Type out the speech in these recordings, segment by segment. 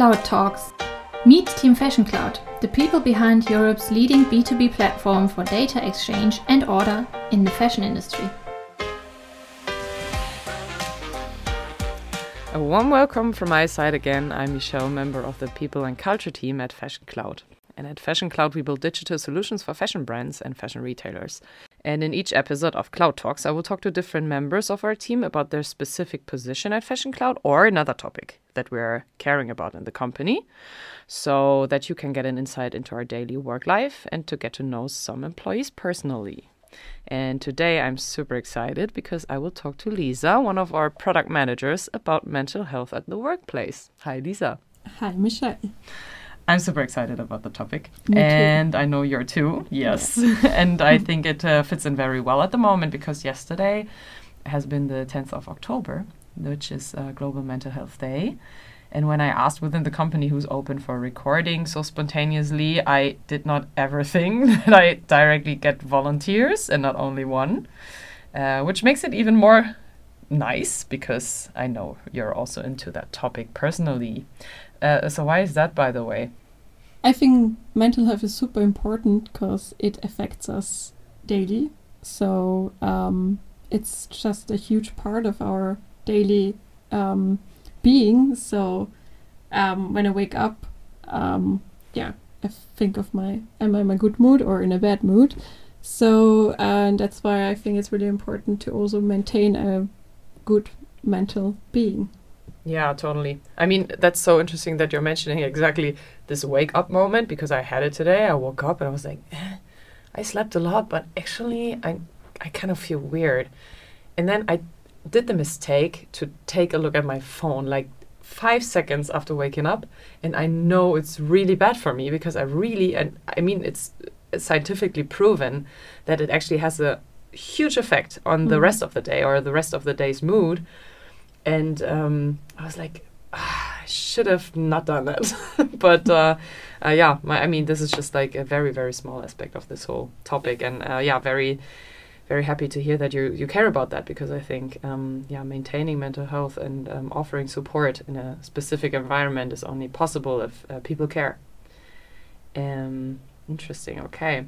Cloud Talks. Meet Team Fashion Cloud, the people behind Europe's leading B2B platform for data exchange and order in the fashion industry. A warm welcome from my side again. I'm Michelle, member of the People and Culture team at Fashion Cloud. And at Fashion Cloud, we build digital solutions for fashion brands and fashion retailers. And in each episode of Cloud Talks, I will talk to different members of our team about their specific position at Fashion Cloud or another topic that we're caring about in the company so that you can get an insight into our daily work life and to get to know some employees personally. And today I'm super excited because I will talk to Lisa, one of our product managers, about mental health at the workplace. Hi, Lisa. Hi, Michelle. I'm super excited about the topic. Me and I know you're too. Yes. and I think it uh, fits in very well at the moment because yesterday has been the 10th of October, which is uh, Global Mental Health Day. And when I asked within the company who's open for recording so spontaneously, I did not ever think that I directly get volunteers and not only one, uh, which makes it even more nice because I know you're also into that topic personally. Uh, so, why is that, by the way? I think mental health is super important because it affects us daily. So um, it's just a huge part of our daily um, being. So um, when I wake up, um, yeah, I think of my am I in a good mood or in a bad mood. So and that's why I think it's really important to also maintain a good mental being. Yeah, totally. I mean, that's so interesting that you're mentioning exactly this wake up moment because I had it today. I woke up and I was like, eh, I slept a lot, but actually, I I kind of feel weird. And then I did the mistake to take a look at my phone like five seconds after waking up, and I know it's really bad for me because I really and I mean it's scientifically proven that it actually has a huge effect on the Mhm. rest of the day or the rest of the day's mood and um, I was like, ah, I should have not done that. but uh, uh, yeah, my, I mean, this is just like a very, very small aspect of this whole topic, and uh, yeah, very, very happy to hear that you you care about that because I think um, yeah, maintaining mental health and um, offering support in a specific environment is only possible if uh, people care. Um, interesting. Okay.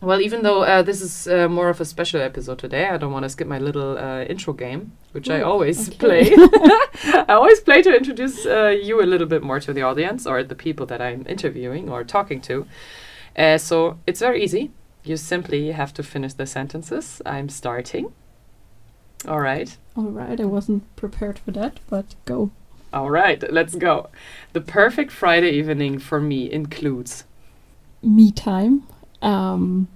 Well, even though uh, this is uh, more of a special episode today, I don't want to skip my little uh, intro game, which I always okay. play. I always play to introduce uh, you a little bit more to the audience or the people that I'm interviewing or talking to. Uh, so it's very easy. You simply have to finish the sentences. I'm starting. All right. All right, I wasn't prepared for that, but go. All right, let's go. The perfect Friday evening for me includes. Me time. Um,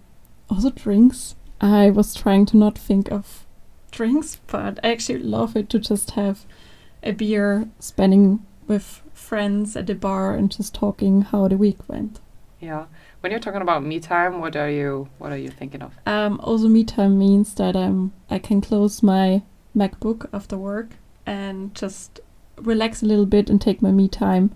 also drinks. I was trying to not think of drinks, but I actually love it to just have a beer, spending with friends at the bar, and just talking how the week went. Yeah. When you're talking about me time, what are you what are you thinking of? Um, also, me time means that um, I can close my MacBook after work and just relax a little bit and take my me time,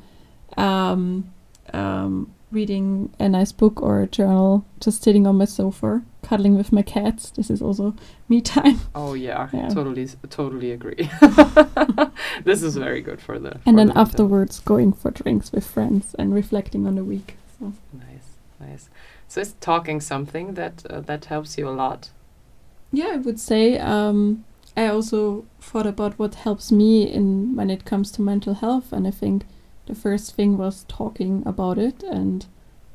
um, um, reading a nice book or a journal, just sitting on my sofa, cuddling with my cats. This is also me time. Oh yeah, Yeah. totally totally agree. this is very good for the for And then the afterwards, going for drinks with friends and reflecting on the week. So. Nice, nice. So is talking something that uh, that helps you a lot? Yeah, I would say. Um, I also thought about what helps me in when it comes to mental health, and I think the first thing was talking about it and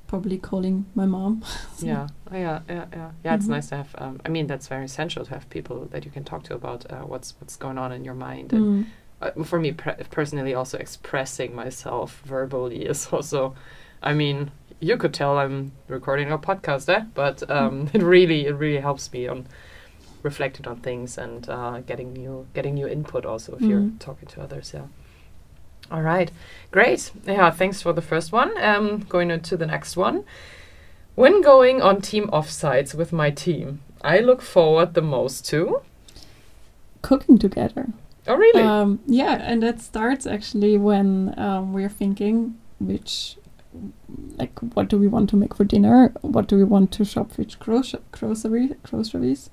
probably calling my mom. So, Yeah, oh, yeah, yeah, yeah. Yeah, it's Mhm. nice to have. Um, I mean, that's very essential to have people that you can talk to about uh, what's what's going on in your mind. And Mm, uh, for me pre- personally, also expressing myself verbally is also. I mean, you could tell I'm recording a podcast, eh? But um, it really, it really helps me on reflecting on things and uh, getting new, getting new input. Also, if you're Mhm. talking to others, yeah. All right, great. Yeah, thanks for the first one. Um, going on to the next one. When going on team offsites with my team, I look forward the most to. cooking together. Oh, really? Um, yeah, and that starts actually when um, we're thinking which, like, what do we want to make for dinner? What do we want to shop which grocery grocery groceries?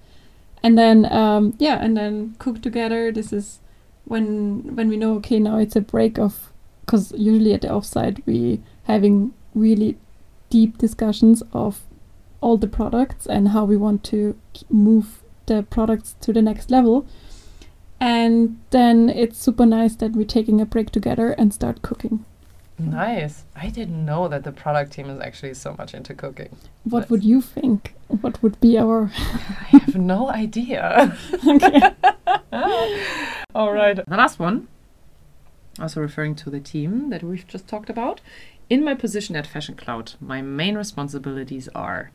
And then um, yeah, and then cook together. This is when when we know okay now it's a break of because usually at the offsite we having really deep discussions of all the products and how we want to move the products to the next level. And then it's super nice that we're taking a break together and start cooking. Nice. I didn't know that the product team is actually so much into cooking. What would you think? What would be our I have no idea. okay? All right. The last one, also referring to the team that we've just talked about. In my position at Fashion Cloud, my main responsibilities are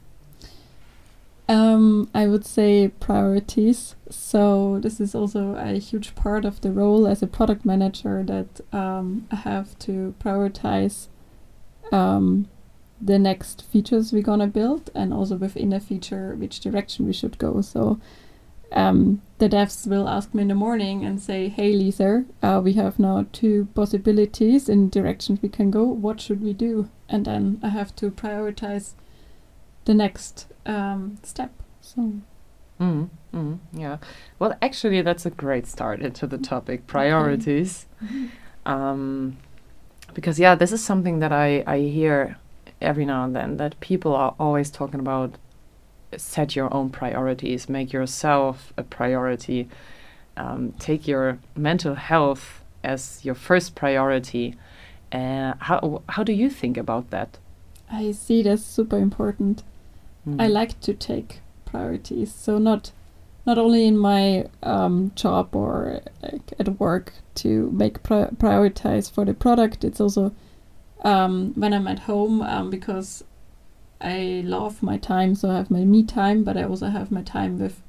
Um, I would say priorities. So this is also a huge part of the role as a product manager that um, I have to prioritize um, the next features we're gonna build, and also within a feature which direction we should go. So um, the devs will ask me in the morning and say, "Hey, Lisa, uh, we have now two possibilities in directions we can go. What should we do?" And then I have to prioritize the next um, step. So Mm, mm, yeah. Well, actually, that's a great start into the topic priorities. Um, because, yeah, this is something that I, I hear every now and then that people are always talking about set your own priorities, make yourself a priority, um, take your mental health as your first priority. Uh, how, how do you think about that? I see that's super important. Mm. I like to take priorities. So not not only in my um, job or like, at work to make pri- prioritize for the product. It's also um, when I'm at home um, because I love my time. So I have my me time, but I also have my time with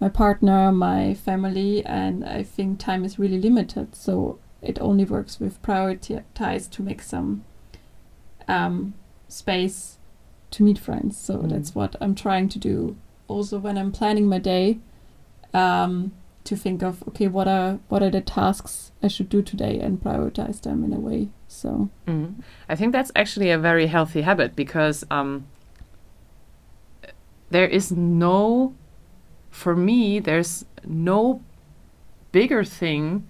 my partner, my family, and I think time is really limited. So it only works with prioritize to make some um, space to meet friends. So Mm. that's what I'm trying to do. Also, when I'm planning my day, um, to think of okay, what are what are the tasks I should do today and prioritize them in a way. So Mm. I think that's actually a very healthy habit because um, there is no, for me, there's no bigger thing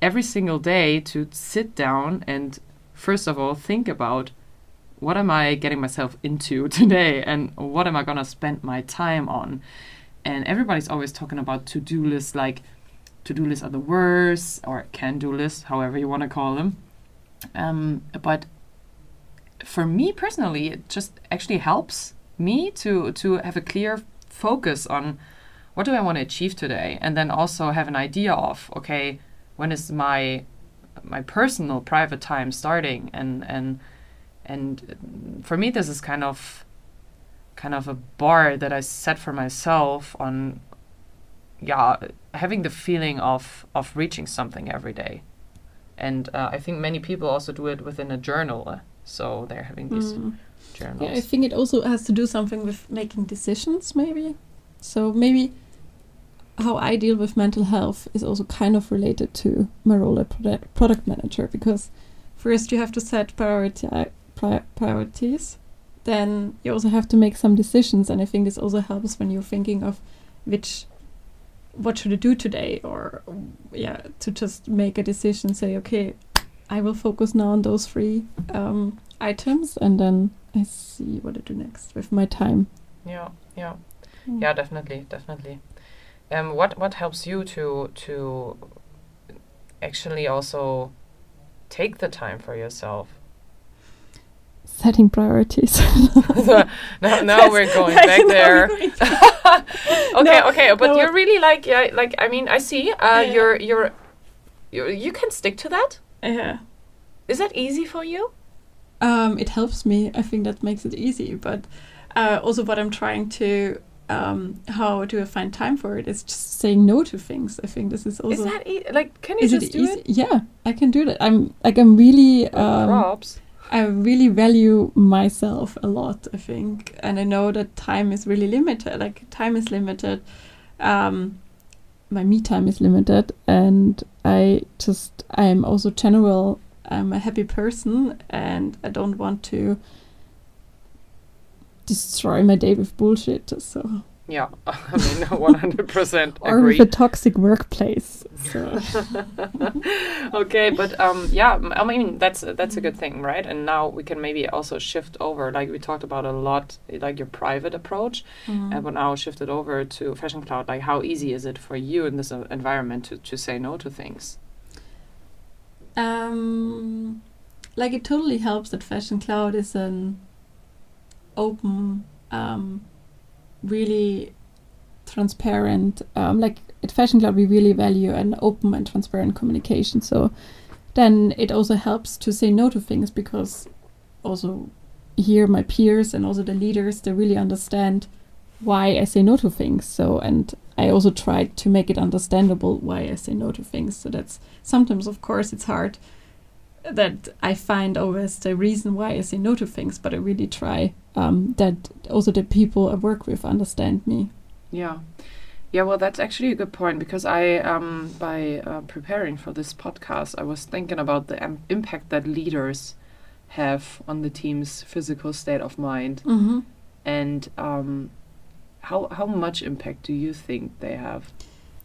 every single day to sit down and, first of all, think about what am I getting myself into today and what am I going to spend my time on. And everybody's always talking about to do lists like, to do lists are the worst, or can do lists, however you want to call them. Um, but for me personally, it just actually helps me to to have a clear focus on what do I want to achieve today, and then also have an idea of okay, when is my my personal private time starting, and and and for me this is kind of kind of a bar that I set for myself on yeah having the feeling of of reaching something every day and uh, i think many people also do it within a journal so they're having these mm. journals yeah, I think it also has to do something with making decisions, maybe. So maybe how I deal with mental health is also kind of related to my role as product, product manager because first you have to set priority pri- priorities, then you also have to make some decisions, and I think this also helps when you're thinking of which what should I do today, or yeah, to just make a decision, say okay, I will focus now on those three um, items, and then I see what I do next with my time. yeah yeah Mm. yeah definitely definitely um what what helps you to to actually also take the time for yourself Setting priorities. so now, now we're going back there going okay No, okay but no. you're really like yeah like i mean i see uh Yeah. you're you're you you can stick to that yeah. is that easy for you Um, it helps me. I think that makes it easy. But uh, also, what I'm trying to, um, how do I find time for it? Is just saying no to things. I think this is also. is that e- like can you is just it do easy? it Yeah, I can do that. I'm like I'm really. Um, props I really value myself a lot. I think, and I know that time is really limited. Like time is limited. Um, my me time is limited, and I just I'm also general. I'm a happy person, and I don't want to destroy my day with bullshit. So Yeah, I mean, 100% or agree. with a toxic workplace. So okay, but um, yeah, I mean that's that's a good thing, right? And now we can maybe also shift over, like we talked about a lot, like your private approach, Mm-hmm. uh, but now shift it over to Fashion Cloud. Like, how easy is it for you in this uh, environment to to say no to things? um, like it totally helps that Fashion Cloud is an open, um, really transparent. Um, like at Fashion Cloud, we really value an open and transparent communication. So then it also helps to say no to things because also here my peers and also the leaders they really understand why I say no to things. So and I also try to make it understandable why I say no to things. So that's sometimes of course it's hard that I find always the reason why I say no to things, but I really try um, that also the people I work with understand me. Yeah. Yeah, well, that's actually a good point because I, um, by uh, preparing for this podcast, I was thinking about the um, impact that leaders have on the team's physical state of mind, Mm-hmm. and um, how how much impact do you think they have?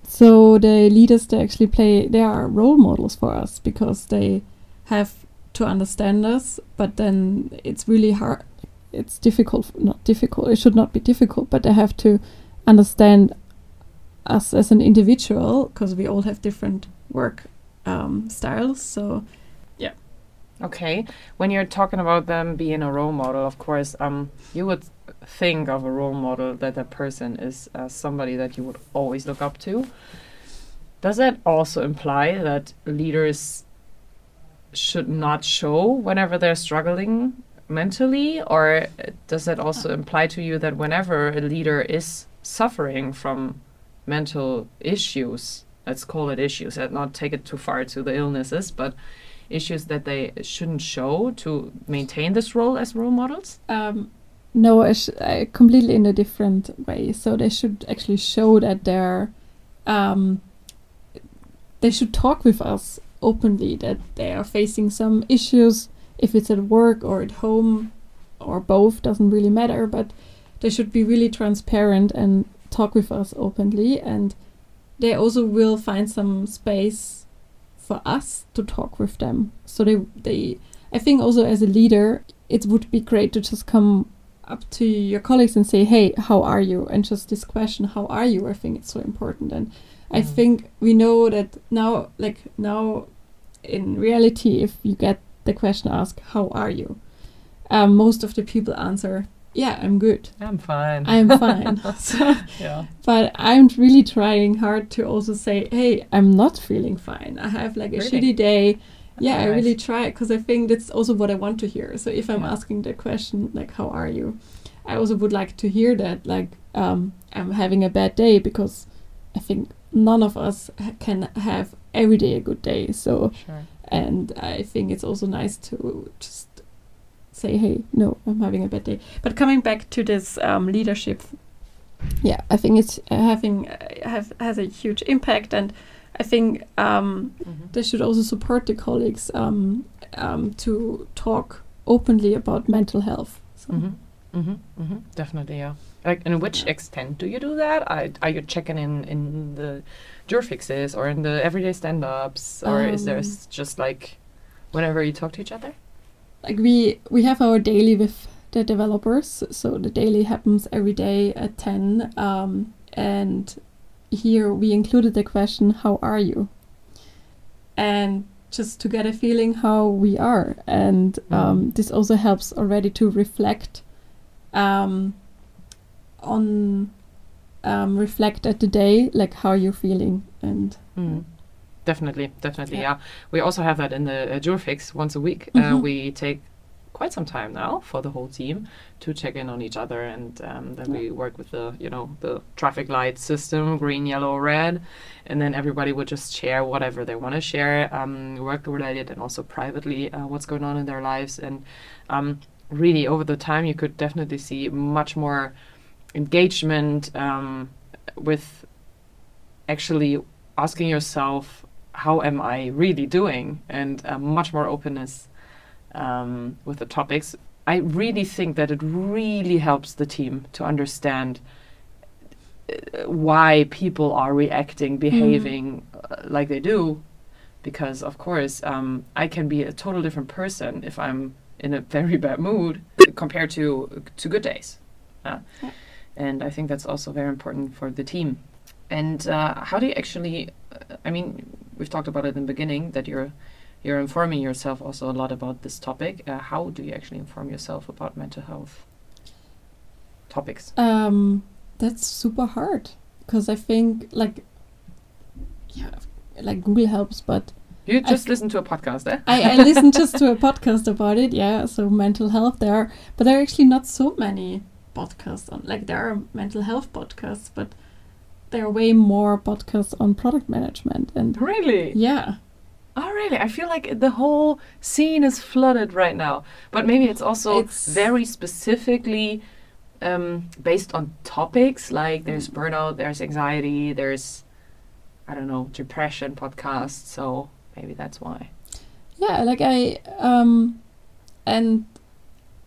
So the leaders they actually play they are role models for us because they have to understand us, but then it's really hard. It's difficult, not difficult. It should not be difficult, but they have to understand us as an individual because we all have different work um, styles. So yeah. Okay, when you're talking about them being a role model, of course, um, you would think of a role model that that person is uh, somebody that you would always look up to. Does that also imply that leaders should not show whenever they're struggling mentally, or does that also imply to you that whenever a leader is suffering from mental issues, let's call it issues, not take it too far to the illnesses, but issues that they shouldn't show to maintain this role as role models? Um, no, completely in a different way. So they should actually show that they're, um, they should talk with us openly that they are facing some issues, if it's at work or at home, or both doesn't really matter. But they should be really transparent and talk with us openly, and they also will find some space for us to talk with them. So they they I think also as a leader, it would be great to just come up to your colleagues and say, "Hey, how are you?" and just this question, "How are you?" I think it's so important, and I Mhm. think we know that now, like now, in reality, if you get the question asked, "How are you?" Um, most of the people answer, "Yeah, I'm good. I'm fine. I'm fine." so, yeah. but I'm really trying hard to also say, "Hey, I'm not feeling fine. I have like a Really? shitty day." yeah, I really try because I think that's also what I want to hear. So if I'm Yeah. asking the question like, "How are you?" I also would like to hear that like, um, "I'm having a bad day," because I think none of us ha- can have every day a good day. So Sure. And I think it's also nice to just say, "Hey, no, I'm having a bad day." But coming back to this um, leadership, yeah, I think it's uh, having uh, have has a huge impact, and I think um, Mhm. they should also support the colleagues um, um, to talk openly about mental health. So, Mhm. Mhm. Mhm. Definitely, yeah. Like, in which Yeah. extent do you do that? I, are you checking in in the jour fixes or in the everyday stand-ups, or is there Um, just like whenever you talk to each other? Like we we have our daily with the developers, so the daily happens every day at ten, um, and here we included the question, "How are you?" and just to get a feeling how we are, and um, Mhm. this also helps already to reflect um, on um, reflect at the day, like how you're feeling, and Mm. Definitely, definitely, Yeah. yeah. We also have that in the uh, jour fixe once a week. Uh, Mhm. we take quite some time now for the whole team to check in on each other, and um, then we work with the you know the traffic light system, green, yellow, red, and then everybody would just share whatever they want to share, um, work related and also privately, uh, what's going on in their lives, and um, really over the time you could definitely see much more engagement um, with actually asking yourself how am i really doing and uh, much more openness um, with the topics i really think that it really helps the team to understand uh, why people are reacting, behaving uh, like they do, because of course um, I can be a total different person if I'm in a very bad mood compared to to good days. Uh, Yeah. And I think that's also very important for the team. And uh, how do you actually? Uh, I mean, we've talked about it in the beginning that you're you're informing yourself also a lot about this topic. Uh, how do you actually inform yourself about mental health topics? Um, that's super hard because I think like yeah, like Google helps, but You I just listen to a podcast, eh? I, I listened just to a podcast about it. Yeah, so mental health there, but there are actually not so many podcasts on. Like there are mental health podcasts, but there are way more podcasts on product management and Really? yeah. Oh, really? I feel like the whole scene is flooded right now. But maybe it's also It's- very specifically um, based on topics. Like there's burnout, there's anxiety, there's, I don't know, depression podcasts. So maybe that's why. yeah like i um and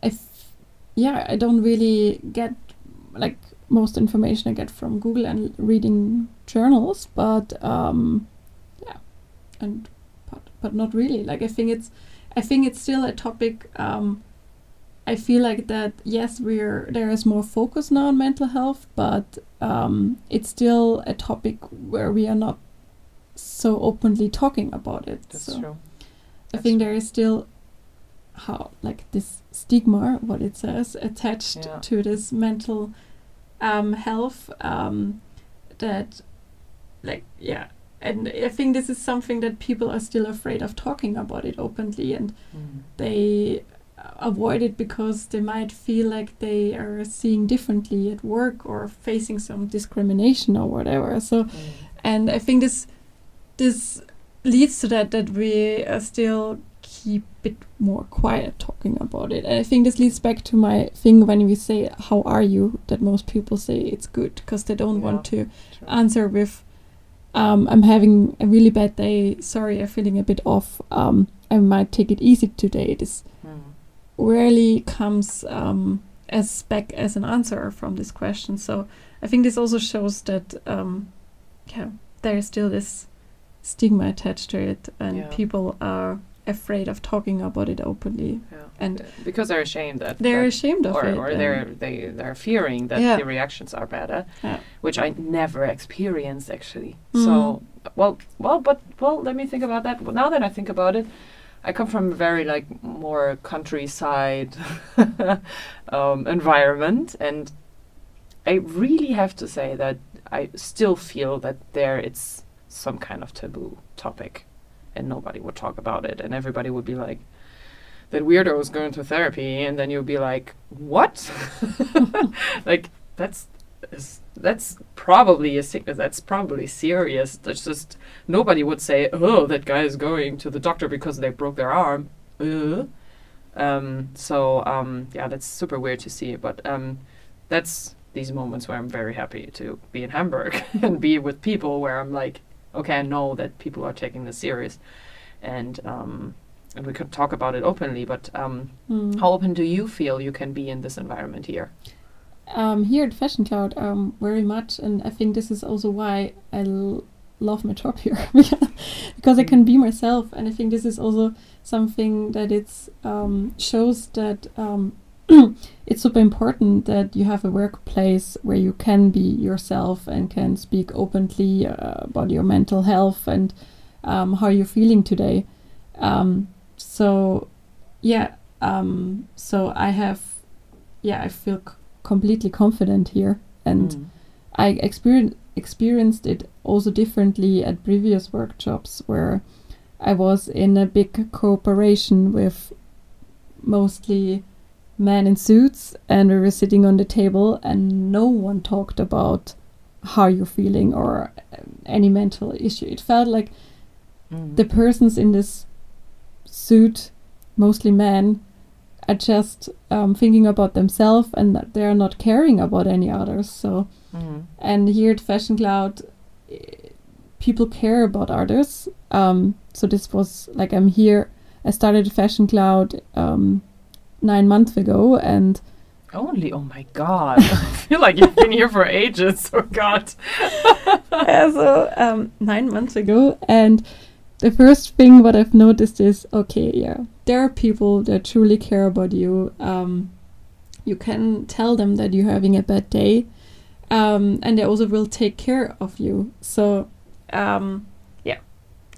i yeah i don't really get like most information i get from google and reading journals but um yeah and but but not really like i think it's i think it's still a topic um i feel like that yes we're there is more focus now on mental health but um it's still a topic where we are not so openly talking about it That's so true. I That's think true. there is still how like this stigma, what it says, attached Yeah. to this mental um, health um, that like yeah. And I think this is something that people are still afraid of talking about it openly, and Mm. they avoid it because they might feel like they are seeing differently at work or facing some discrimination or whatever. So Mm. and I think this this leads to that that we are still keep it more quiet talking about it. And I think this leads back to my thing when we say "How are you?" that most people say it's good because they don't want to True. answer with um, "I'm having a really bad day. Sorry, I'm feeling a bit off. Um, I might take it easy today." This Mm. rarely comes um, as back as an answer from this question. So I think this also shows that um, yeah, there is still this stigma attached to it, and Yeah. people are afraid of talking about it openly. Yeah. And because they're ashamed that they're that- ashamed of or, it. or they're they they're fearing that Yeah. the reactions are better, Yeah. which I never experienced actually. Mhm. So well, well, but well, let me think about that. Well, now that I think about it, I come from a very like more countryside um, environment, and I really have to say that I still feel that there it's some kind of taboo topic, and nobody would talk about it, and everybody would be like, "That weirdo is going to therapy," and then you'd be like, "What?" like that's that's probably a sickness. That's probably serious. That's just nobody would say, "Oh, that guy is going to the doctor because they broke their arm." Uh. Um, so um, yeah, that's super weird to see. But um, that's these moments where I'm very happy to be in Hamburg and be with people where I'm like, okay, I know that people are taking this serious, and um, and we could talk about it openly. But um, Mm. how open do you feel you can be in this environment here? um, here at Fashion Cloud, um, very much, and I think this is also why I l- love my job here because I can be myself, and I think this is also something that it's um, shows that um, it's super important that you have a workplace where you can be yourself and can speak openly uh, about your mental health and um, how you're feeling today. Um, so, yeah, um, so I have, yeah, I feel c- completely confident here, and Mm. I experience experienced it also differently at previous workshops where I was in a big cooperation with mostly men in suits and we were sitting on the table and no one talked about how you're feeling or um, any mental issue. It felt like Mm. the persons in this suit, mostly men, are just um, thinking about themselves and that they're not caring about any others. So, Mm. and here at Fashion Cloud, eh, people care about others. Um, so this was like I'm here. I started Fashion Cloud um, nine months ago, and Only, oh my god. I feel like you've been here for ages. Oh god. yeah, so um, nine months ago, and the first thing what I've noticed is okay, yeah, there are people that truly care about you. Um, you can tell them that you're having a bad day, um, and they also will take care of you. So, um, yeah,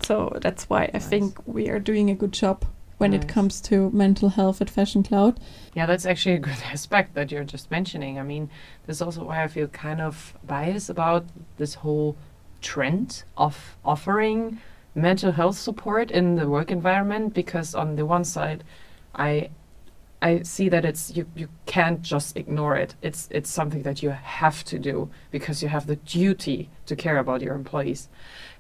so that's why I think we are doing a good job when it comes to mental health at Fashion Cloud. Yeah, that's actually a good aspect that you're just mentioning. I mean, this is also why I feel kind of biased about this whole trend of offering mental health support in the work environment because on the one side, I I see that it's you you can't just ignore it. It's it's something that you have to do because you have the duty to care about your employees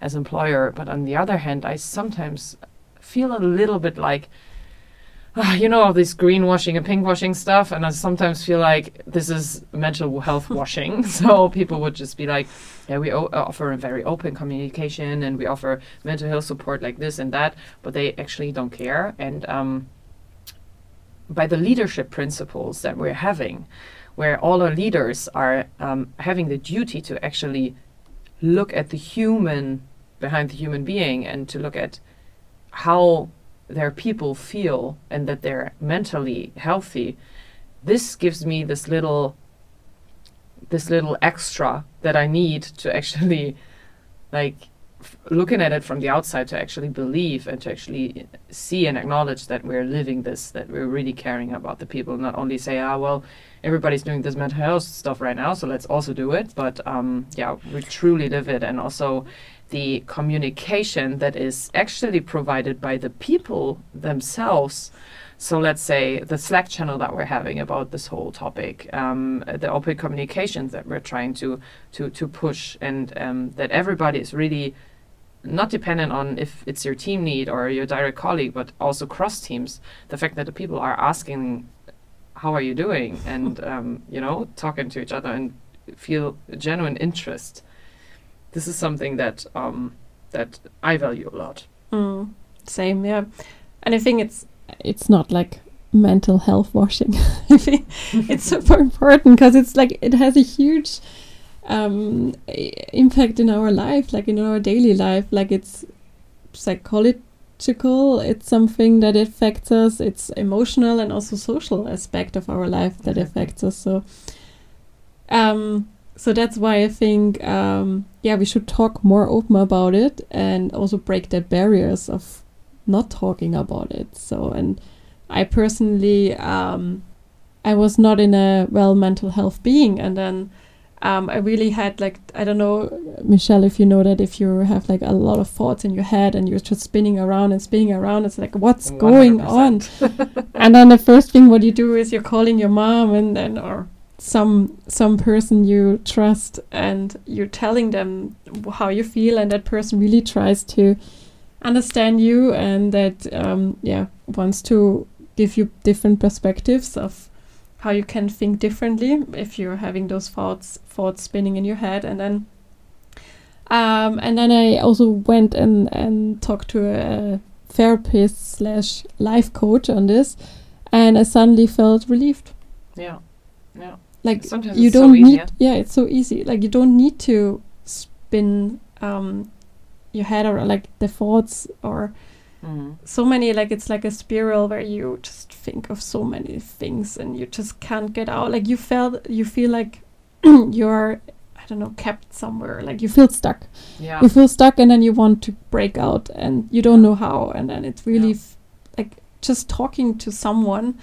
as employer. But on the other hand, I sometimes feel a little bit like ah, you know all this greenwashing and pinkwashing stuff and i sometimes feel like this is mental health washing. So people would just be like yeah we o- offer a very open communication and we offer mental health support like this and that but they actually don't care. And um, by the leadership principles that we're having where all our leaders are um, having the duty to actually look at the human behind the human being and to look at how their people feel and that they're mentally healthy this gives me this little this little extra that i need to actually like looking at it from the outside to actually believe and to actually see and acknowledge that we're living this that we're really caring about the people not only say ah well everybody's doing this mental health stuff right now so let's also do it but um yeah we truly live it and also the communication that is actually provided by the people themselves. So let's say the Slack channel that we're having about this whole topic, um, the open communications that we're trying to to to push, and um, that everybody is really not dependent on if it's your team lead or your direct colleague, but also cross teams. The fact that the people are asking, "How are you doing?" and um, you know, talking to each other and feel genuine interest this is something that um, that I value a lot. Mm, same, yeah. And I think it's it's not like mental health washing. I think it's super important because it's like it has a huge um, impact in our life, like in our daily life. Like it's psychological. It's something that affects us. It's emotional and also social aspect of our life that affects us. So, um, so that's why I think, um, yeah, we should talk more open about it and also break the barriers of not talking about it. So, and I personally, um, I was not in a well mental health being, and then um, I really had like I don't know, Michelle, if you know that if you have like a lot of thoughts in your head and you're just spinning around and spinning around, it's like what's going on? and then the first thing what you do is you're calling your mom and then or some some person you trust and you're telling them how you feel and that person really tries to understand you and that um, yeah wants to give you different perspectives of how you can think differently if you're having those thoughts thoughts spinning in your head. And then um, and then I also went and and talked to a therapist slash life coach on this and I suddenly felt relieved. Yeah, yeah. Like Sometimes you don't easy, need yeah it's so easy. Like you don't need to spin um your head or like the thoughts or Mm. so many like it's like a spiral where you just think of so many things and you just can't get out. Like you felt you feel like you're i don't know kept somewhere. Like you feel stuck. Yeah, you feel stuck and then you want to break out and you don't know how. And then it's really Yeah. f- like just talking to someone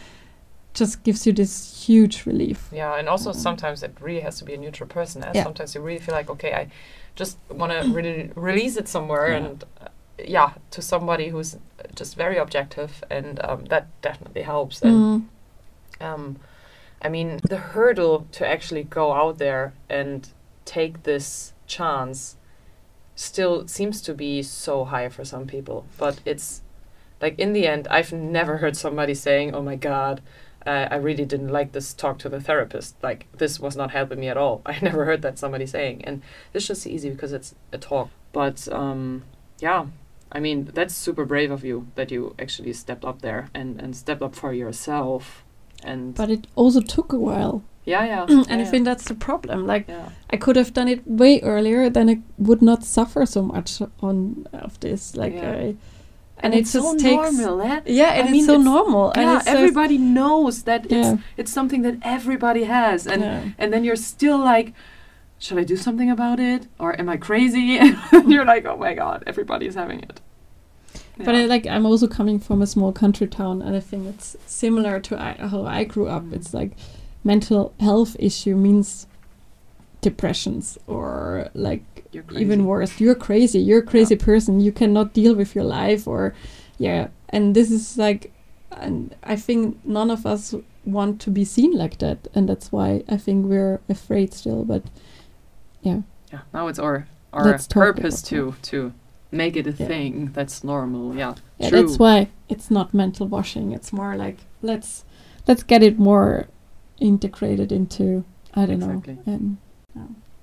just gives you this huge relief yeah, and also sometimes it really has to be a neutral person. And Yeah. sometimes you really feel like, okay, I just want to really release it somewhere, Yeah. and uh, yeah, to somebody who's just very objective, and um, that definitely helps. And Mm. um, I mean, the hurdle to actually go out there and take this chance still seems to be so high for some people. But it's like in the end, I've never heard somebody saying, "Oh my God." Uh, I really didn't like this talk to the therapist. Like this was not helping me at all. I never heard that somebody saying, and it's just easy because it's a talk. But um, yeah, I mean that's super brave of you that you actually stepped up there and and stepped up for yourself and But it also took a while. yeah, yeah, and yeah, I think that's the problem. Like yeah. I could have done it way earlier, then I would not suffer so much on of this. Like Yeah. I, and, it it's just so takes normal, eh? yeah, I and mean, it's so it's- normal. and yeah, it's everybody knows that it's Yeah. it's something that everybody has, and yeah. and then you're still like, should I do something about it, or am I crazy? And you're like, oh my god, everybody's having it. But I, like I'm also coming from a small country town, and I think it's similar to I, how I grew up. Mm. It's like mental health issue means depressions or like. Even worse. You're crazy. You're a crazy person. You cannot deal with your life or yeah. And this is like and i think none of us want to be seen like that. And that's why i think we're afraid still but yeah. Yeah, now it's our our Let's purpose to to make it a Yeah. thing that's normal. Yeah, yeah true. that's why it's not mental washing. It's more like let's let's get it more integrated into i don't Exactly. know and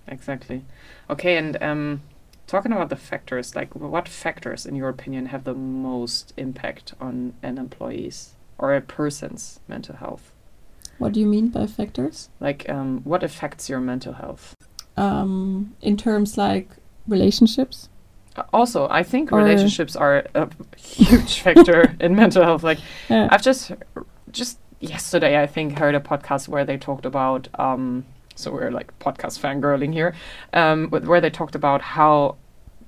Exactly. Okay, and um, talking about the factors, like what factors, in your opinion, have the most impact on an employee's or a person's mental health? what do you mean by factors Like, um, what affects your mental health? um in terms like relationships Uh, Also, I think Or- relationships are a huge factor in mental health. Like, yeah I've just just yesterday I think heard a podcast where they talked about um so we're like podcast fangirling here um where they talked about how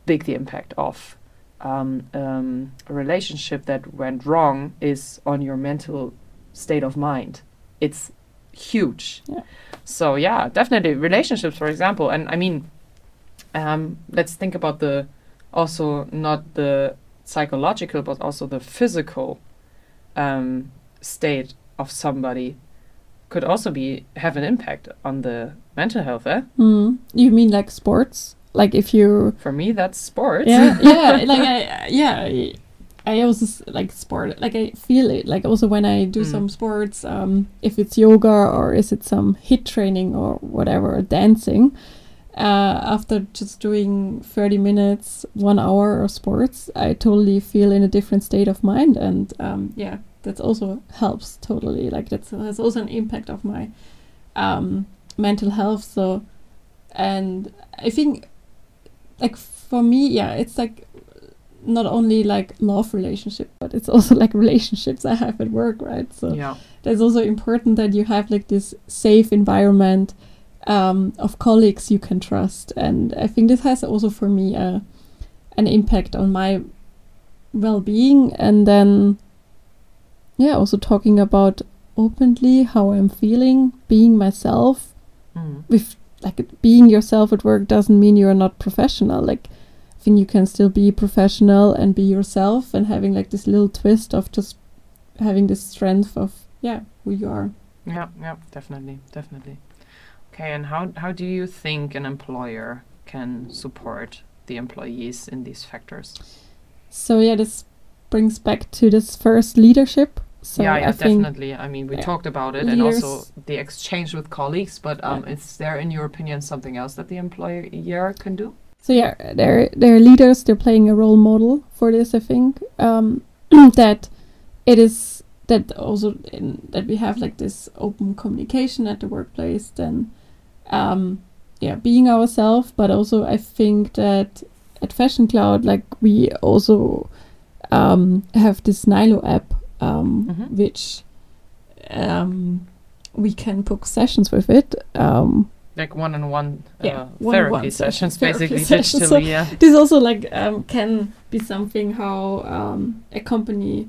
big the impact of um, um, a relationship that went wrong is on your mental state of mind. It's huge. Yeah. So yeah, definitely relationships, for example, and I mean, um, let's think about the also not the psychological but also the physical um, state of somebody could also be have an impact on the mental health. Eh? Mm. You mean like sports? Like if you For me, that's sports. yeah yeah like I yeah I, also like sport like I feel it like also when I do Mm. some sports um if it's yoga or is it some HIIT training or whatever dancing uh, after just doing 30 minutes one hour of sports I totally feel in a different state of mind and um yeah that also helps totally like that has also an impact of my um mental health so and I think like for me yeah it's like not only like love relationship but it's also like relationships i have at work right so yeah. that's also important that you have like this safe environment um, of colleagues you can trust and i think this has also for me uh, an impact on my well-being and then yeah also talking about openly how i'm feeling being myself Mm. with like being yourself at work doesn't mean you're not professional like i think you can still be professional and be yourself and having like this little twist of just having this strength of yeah who you are Yeah, yeah, definitely, definitely. Okay, and how how do you think an employer can support the employees in these factors? so yeah this brings back to this first leadership so yeah, yeah, i definitely. I mean, we yeah, talked about it, and also the exchange with colleagues. But um, Yeah. is there, in your opinion, something else that the employer can do? so yeah they're they're leaders they're playing a role model for this i think um that it is that also in, that we have like this open communication at the workplace then um yeah being ourselves but also i think that at fashion cloud like we also um have this nilo app um Mhm. which um we can book sessions with it um Like one-on-one Yeah, uh, therapy sessions, sessions, therapy basically sessions. digitally. So- yeah. this also like um, can be something how um, a company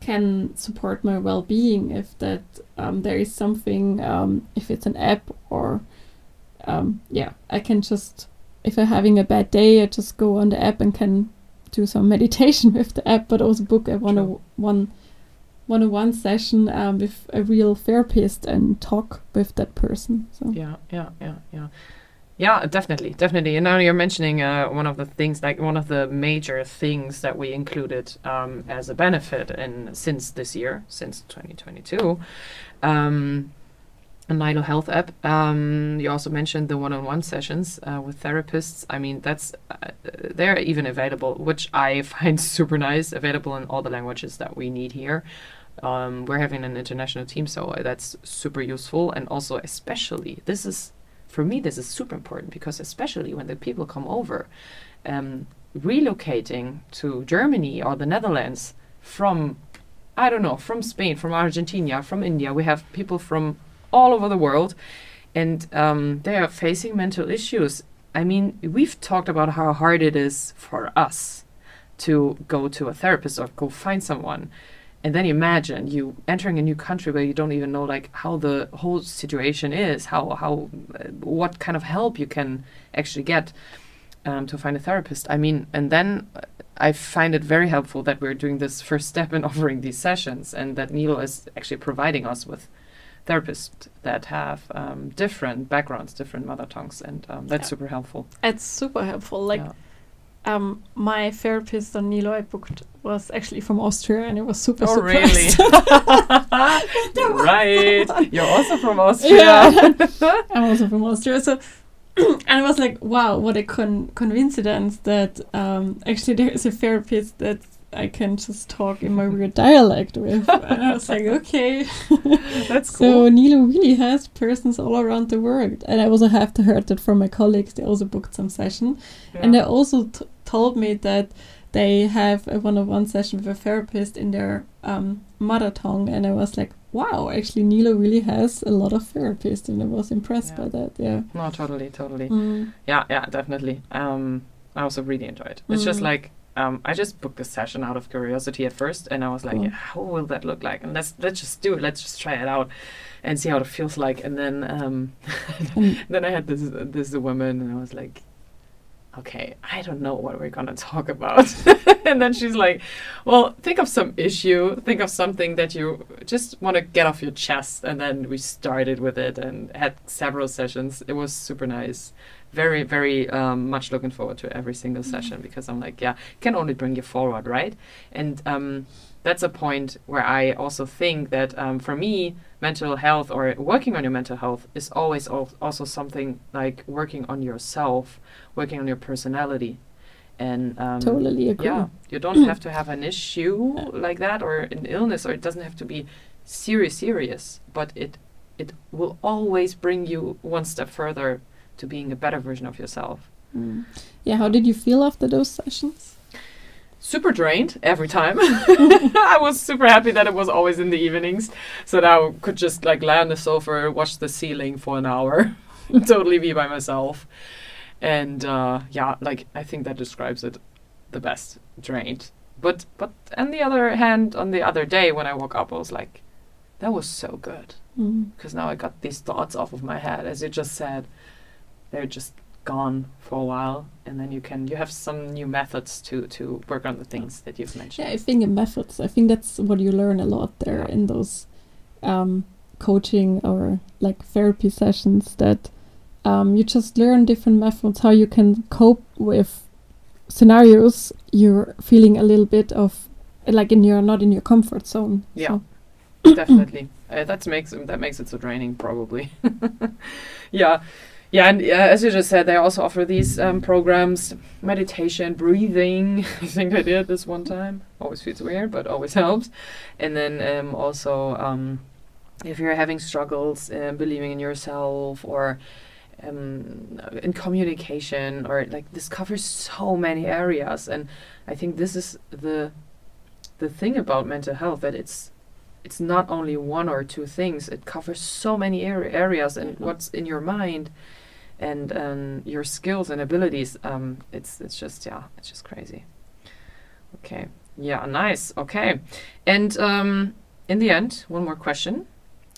can support my well-being if that um, there is something um, if it's an app or um, yeah i can just if i'm having a bad day i just go on the app and can do some meditation with the app but also book a one-on-one one-on-one session um, with a real therapist and talk with that person so Yeah, yeah, yeah, yeah. Yeah, definitely, definitely. And now you're mentioning uh, one of the things, like one of the major things that we included um, as a benefit, and since this year, since 2022, um, a Nilo Health app. Um, you also mentioned the one-on-one sessions uh, with therapists. I mean, that's uh, they're even available, which I find super nice. Available in all the languages that we need here. Um, we're having an international team, so that's super useful. And also, especially, this is for me, this is super important because especially when the people come over, um, relocating to Germany or the Netherlands from, I don't know, from Spain, from Argentina, from India, we have people from all over the world, and um, they are facing mental issues. I mean, we've talked about how hard it is for us to go to a therapist or go find someone and then imagine you entering a new country where you don't even know like how the whole situation is how how uh, what kind of help you can actually get um, to find a therapist i mean and then uh, i find it very helpful that we're doing this first step in offering these sessions and that nilo is actually providing us with therapists that have um, different backgrounds different mother tongues and um, that's Yeah. super helpful It's super helpful. Like Yeah. Um, my therapist on Nilo I booked was actually from Austria, and it was super Oh, really? surprised. right. You're also from Austria. Yeah. I'm also from Austria, so and I was like, wow, what a con- coincidence that um, actually there is a therapist that I can just talk in my weird dialect with. and I was like, okay. That's cool. So. Nilo really has persons all around the world, and I also have to heard that from my colleagues. They also booked some session, and they also t- told me that they have a one-on-one session with a therapist in their um, mother tongue, and I was like, wow, actually Nilo really has a lot of therapists, and I was impressed Yeah. by that. Yeah. no, totally, totally. Mm. Yeah, yeah, definitely. Um, I also really enjoyed. it. It's just Mm. like um, I just booked the session out of curiosity at first, and I was like, Cool. yeah, how will that look like? And let's let's just do it. Let's just try it out and see how it feels like. And then um, then I had this this woman, and I was like, okay, I don't know what we're gonna talk about. and then she's like, well, think of some issue, think of something that you just want to get off your chest. And then we started with it and had several sessions. It was super nice. Very, very um, much looking forward to every single session because I'm like, yeah, can only bring you forward, right? And um, that's a point where I also think that um, for me, mental health or working on your mental health is always al- also something like working on yourself, working on your personality. And um, totally agree. yeah, you don't have to have an issue like that or an illness, or it doesn't have to be serious, serious. But it it will always bring you one step further to being a better version of yourself. Mm. Yeah. How did you feel after those sessions? Super drained every time. I was super happy that it was always in the evenings, so that I could just like lie on the sofa, watch the ceiling for an hour, totally be by myself. And uh, yeah, like I think that describes it the best. Drained. But but on the other hand, on the other day when I woke up, I was like, that was so good Mm. because now I got these thoughts off of my head, as you just said. They're just gone for a while, and then you can you have some new methods to to work on the things that you've mentioned. Yeah, I think in methods, I think that's what you learn a lot there Yeah. in those um, coaching or like therapy sessions. That um, you just learn different methods how you can cope with scenarios you're feeling a little bit of like in your not in your comfort zone. Yeah. So, definitely uh, that makes that makes it so draining probably yeah yeah and uh, as you just said they also offer these um, programs meditation breathing. I think i did this one time. Always feels weird but always helps. And then um, also um, if you're having struggles uh, believing in yourself or um, in communication or like this covers so many areas. And i think this is the the thing about mental health that it's it's not only one or two things. It covers so many ar- areas. And Mhm. what's in your mind and um, your skills and abilities um, it's it's just yeah it's just crazy. Okay. Yeah nice. Okay. And um, in the end one more question.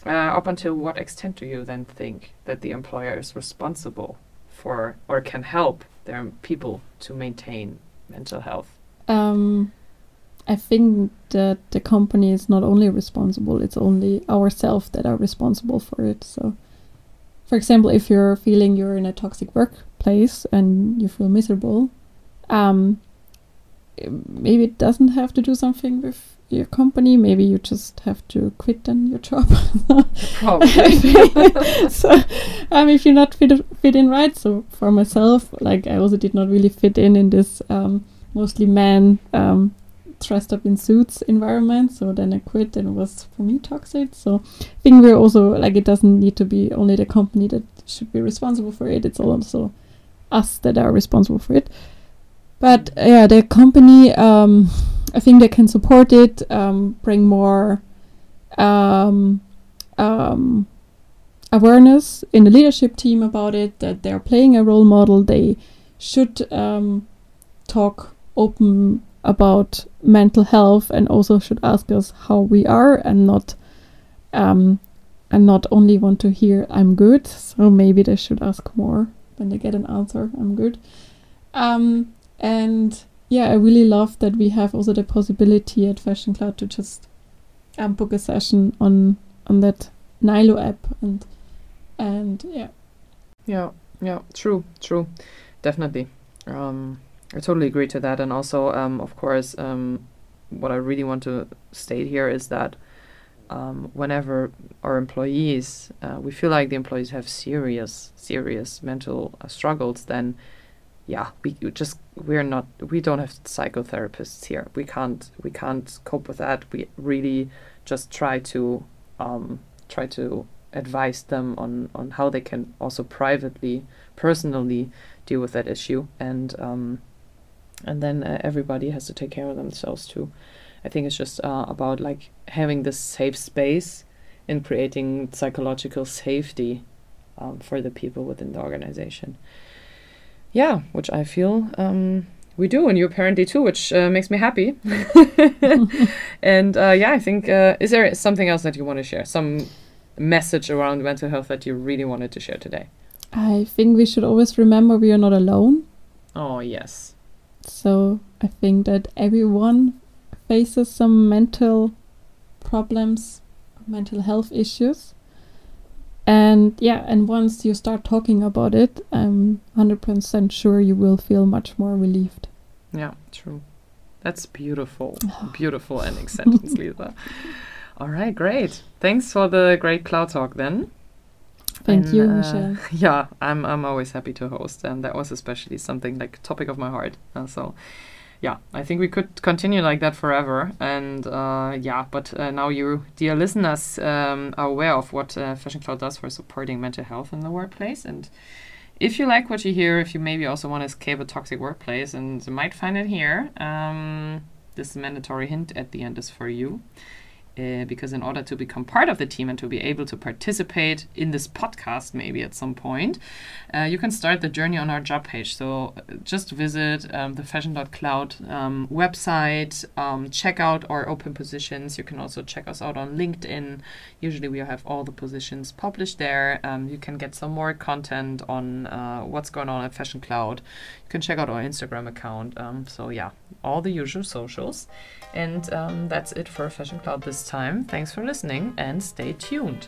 Uh, up until what extent do you then think that the employer is responsible for or can help their people to maintain mental health? Um, I think that the company is not only responsible; it's only ourselves that are responsible for it. So, for example, if you're feeling you're in a toxic workplace and you feel miserable, um, maybe it doesn't have to do something with your company. Maybe you just have to quit then your job. probably so, um, if you're not fit fit in right, so for myself, like I also did not really fit in in this um, mostly man um, dressed up in suits environment. So then I quit, and it was for me toxic. So I think we're also like it doesn't need to be only the company that should be responsible for it. It's also us that are responsible for it. But yeah, the company, um, I think they can support it, um, bring more um, um, awareness in the leadership team about it. That they're playing a role model. They should um, talk open about mental health and also should ask us how we are and not um, and not only want to hear I'm good. So maybe they should ask more when they get an answer. I'm good. Um, and yeah, I really love that we have also the possibility at Fashion Cloud to just um, book a session on on that Nilo app and and yeah. Yeah, yeah, true, true, definitely. Um, I totally agree to that, and also, um, of course, um, what I really want to state here is that um, whenever our employees, uh, we feel like the employees have serious, serious mental uh, struggles, then yeah, we just we're not we don't have psychotherapists here. We can't we can't cope with that. We really just try to um, try to advise them on on how they can also privately, personally deal with that issue, and um, and then uh, everybody has to take care of themselves too. I think it's just uh, about like having this safe space and creating psychological safety um, for the people within the organization. Yeah, which I feel um, we do, and you apparently too, which uh, makes me happy. and uh, yeah, I think uh, is there something else that you want to share? Some message around mental health that you really wanted to share today? I think we should always remember we are not alone. Oh yes. So I think that everyone faces some mental problems, mental health issues. And yeah, and once you start talking about it, I'm 100% sure you will feel much more relieved. Yeah, true. That's beautiful. beautiful ending sentence, Lisa. All right, great. Thanks for the great cloud talk then. Thank and, you, uh, Michelle. Yeah, I'm I'm always happy to host, and that was especially something like topic of my heart. Uh, so yeah, I think we could continue like that forever. And uh, yeah, but uh, now you, dear listeners, um, are aware of what uh, Fashion Cloud does for supporting mental health in the workplace. And if you like what you hear, if you maybe also want to escape a toxic workplace, and you might find it here, um, this mandatory hint at the end is for you. Uh, because in order to become part of the team and to be able to participate in this podcast maybe at some point uh, you can start the journey on our job page. So uh, just visit um, the fashion.cloud um, website um, check out our open positions. You can also check us out on linkedin. Usually we have all the positions published there. Um, you can get some more content on uh, what's going on at fashion cloud. You can check out our instagram account. Um, so yeah all the usual socials and um, that's it for Fashion Cloud this time. Thanks for listening and stay tuned.